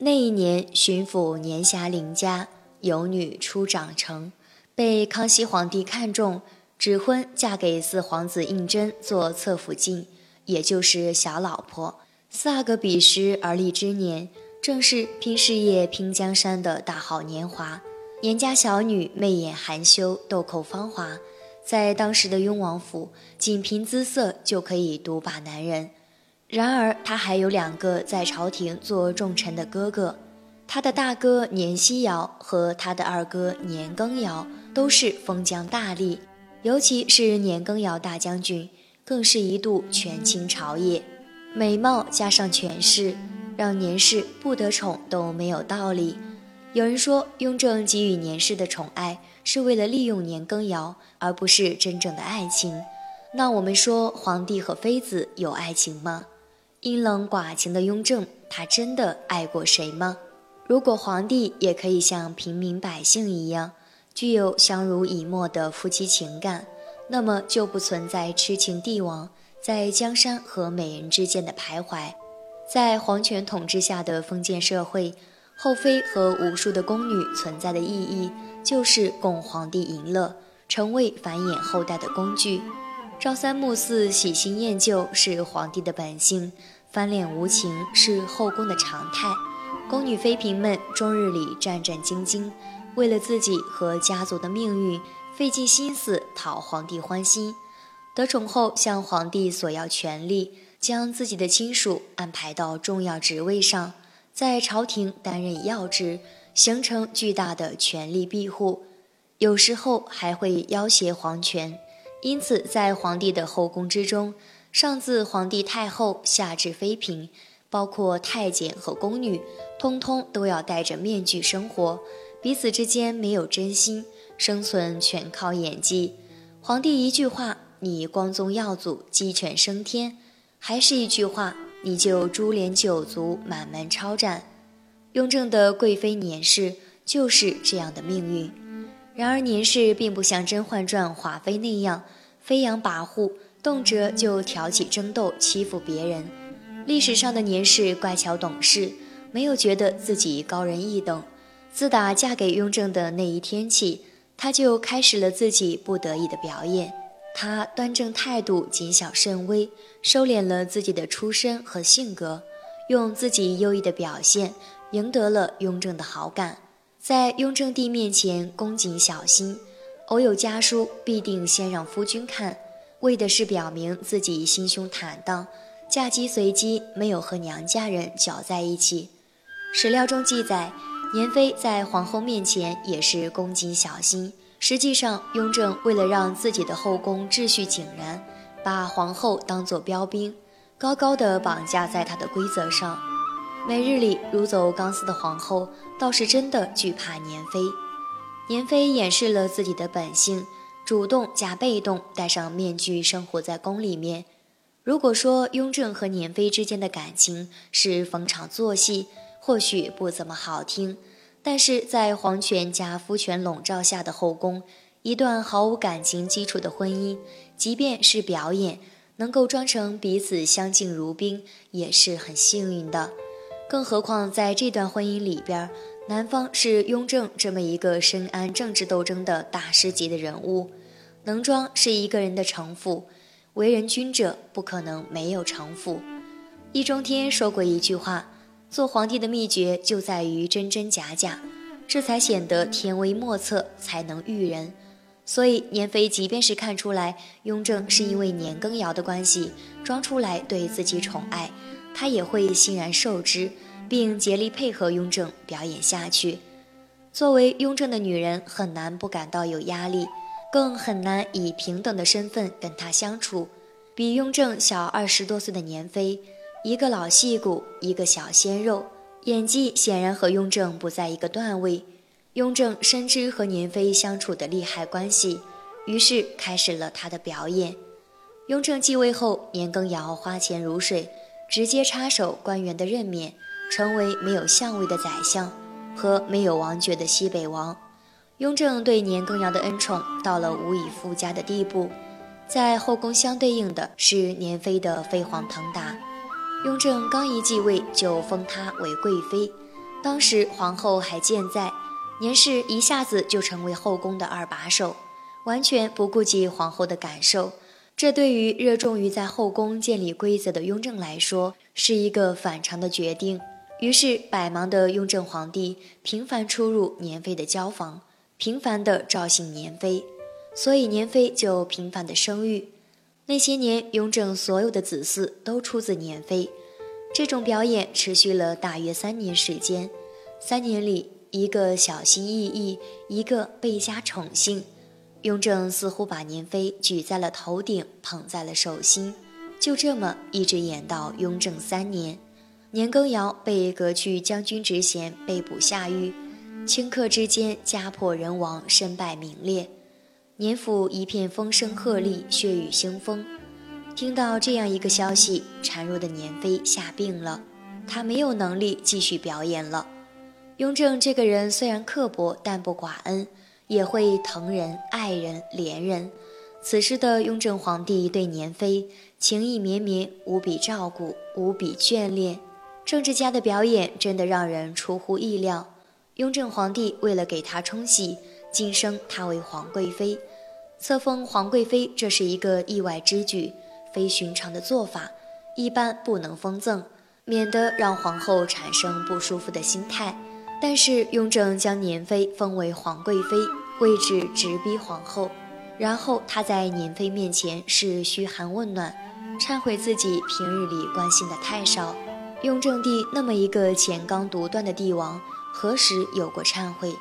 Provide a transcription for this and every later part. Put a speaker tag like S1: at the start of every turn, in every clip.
S1: 那一年，巡抚年辖邻家，有女初长成，被康熙皇帝看中，指婚嫁给四皇子胤禛做侧福晋，也就是小老婆。四阿哥彼时而立之年，正是拼事业、拼江山的大好年华。年家小女媚眼含羞，豆蔻芳华。在当时的雍王府，仅凭姿色就可以独霸男人。然而，他还有两个在朝廷做重臣的哥哥，他的大哥年希尧和他的二哥年羹尧都是封疆大吏，尤其是年羹尧大将军，更是一度权倾朝野。美貌加上权势，让年氏不得宠都没有道理。有人说，雍正给予年氏的宠爱。是为了利用年羹尧，而不是真正的爱情。那我们说，皇帝和妃子有爱情吗？阴冷寡情的雍正，他真的爱过谁吗？如果皇帝也可以像平民百姓一样，具有相濡以沫的夫妻情感，那么就不存在痴情帝王在江山和美人之间的徘徊。在皇权统治下的封建社会，后妃和无数的宫女存在的意义。就是供皇帝淫乐，成为繁衍后代的工具。朝三暮四、喜新厌旧是皇帝的本性，翻脸无情是后宫的常态。宫女妃嫔们终日里战战兢兢，为了自己和家族的命运，费尽心思讨皇帝欢心。得宠后向皇帝索要权力，将自己的亲属安排到重要职位上，在朝廷担任要职。形成巨大的权力庇护，有时候还会要挟皇权。因此，在皇帝的后宫之中，上自皇帝太后，下至妃嫔，包括太监和宫女，通通都要戴着面具生活，彼此之间没有真心，生存全靠演技。皇帝一句话，你光宗耀祖，鸡犬升天；还是一句话，你就株连九族，满门抄斩。雍正的贵妃年氏就是这样的命运。然而年氏并不像《甄嬛传》华妃那样飞扬跋扈，动辄就挑起争斗，欺负别人。历史上的年氏乖巧懂事，没有觉得自己高人一等。自打嫁给雍正的那一天起，她就开始了自己不得已的表演。她端正态度，谨小慎微，收敛了自己的出身和性格，用自己优异的表现。赢得了雍正的好感，在雍正帝面前恭谨小心，偶有家书必定先让夫君看，为的是表明自己心胸坦荡，嫁鸡随鸡，没有和娘家人搅在一起。史料中记载，年妃在皇后面前也是恭谨小心。实际上，雍正为了让自己的后宫秩序井然，把皇后当作标兵，高高的绑架在他的规则上。每日里如走钢丝的皇后，倒是真的惧怕年妃。年妃掩饰了自己的本性，主动加被动，戴上面具生活在宫里面。如果说雍正和年妃之间的感情是逢场作戏，或许不怎么好听。但是在皇权加夫权笼罩下的后宫，一段毫无感情基础的婚姻，即便是表演，能够装成彼此相敬如宾，也是很幸运的。更何况，在这段婚姻里边，男方是雍正这么一个深谙政治斗争的大师级的人物，能装是一个人的城府。为人君者不可能没有城府。易中天说过一句话：“做皇帝的秘诀就在于真真假假，这才显得天威莫测，才能育人。”所以，年妃即便是看出来雍正是因为年羹尧的关系装出来对自己宠爱。他也会欣然受之，并竭力配合雍正表演下去。作为雍正的女人，很难不感到有压力，更很难以平等的身份跟他相处。比雍正小二十多岁的年妃，一个老戏骨，一个小鲜肉，演技显然和雍正不在一个段位。雍正深知和年妃相处的利害关系，于是开始了他的表演。雍正继位后，年羹尧花钱如水。直接插手官员的任免，成为没有相位的宰相和没有王爵的西北王。雍正对年羹尧的恩宠到了无以复加的地步。在后宫相对应的是年妃的飞黄腾达。雍正刚一继位就封她为贵妃，当时皇后还健在，年氏一下子就成为后宫的二把手，完全不顾及皇后的感受。这对于热衷于在后宫建立规则的雍正来说，是一个反常的决定。于是，百忙的雍正皇帝频繁出入年妃的交房，频繁地召幸年妃，所以年妃就频繁地生育。那些年，雍正所有的子嗣都出自年妃。这种表演持续了大约三年时间。三年里，一个小心翼翼，一个倍加宠幸。雍正似乎把年妃举在了头顶，捧在了手心，就这么一直演到雍正三年。年羹尧被革去将军职衔，被捕下狱，顷刻之间家破人亡，身败名裂。年府一片风声鹤唳，血雨腥风。听到这样一个消息，孱弱的年妃吓病了，她没有能力继续表演了。雍正这个人虽然刻薄，但不寡恩。也会疼人、爱人、怜人。此时的雍正皇帝对年妃情意绵绵，无比照顾，无比眷恋。政治家的表演真的让人出乎意料。雍正皇帝为了给她冲喜，晋升她为皇贵妃，册封皇贵妃，这是一个意外之举，非寻常的做法，一般不能封赠，免得让皇后产生不舒服的心态。但是雍正将年妃封为皇贵妃，位置直逼皇后。然后他在年妃面前是嘘寒问暖，忏悔自己平日里关心的太少。雍正帝那么一个乾纲独断的帝王，何时有过忏悔？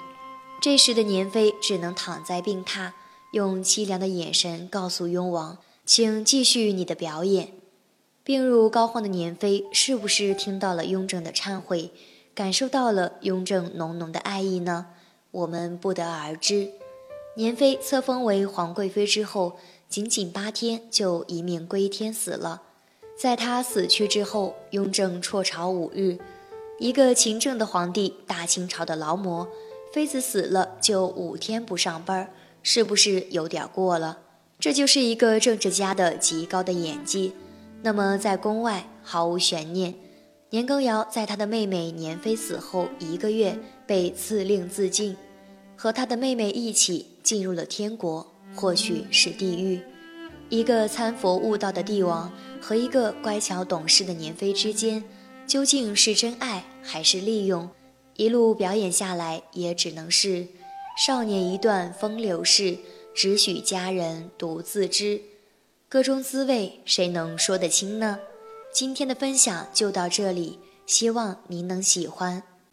S1: 这时的年妃只能躺在病榻，用凄凉的眼神告诉雍王：“请继续你的表演。”病入膏肓的年妃是不是听到了雍正的忏悔？感受到了雍正浓浓的爱意呢，我们不得而知。年妃册封为皇贵妃之后，仅仅八天就一命归天死了。在她死去之后，雍正辍朝五日。一个勤政的皇帝，大清朝的劳模，妃子死了就五天不上班，是不是有点过了？这就是一个政治家的极高的演技。那么在宫外毫无悬念。年羹尧在他的妹妹年妃死后一个月被赐令自尽，和他的妹妹一起进入了天国，或许是地狱。一个参佛悟道的帝王和一个乖巧懂事的年妃之间，究竟是真爱还是利用？一路表演下来，也只能是少年一段风流事，只许佳人独自知。歌中滋味，谁能说得清呢？今天的分享就到这里，希望您能喜欢。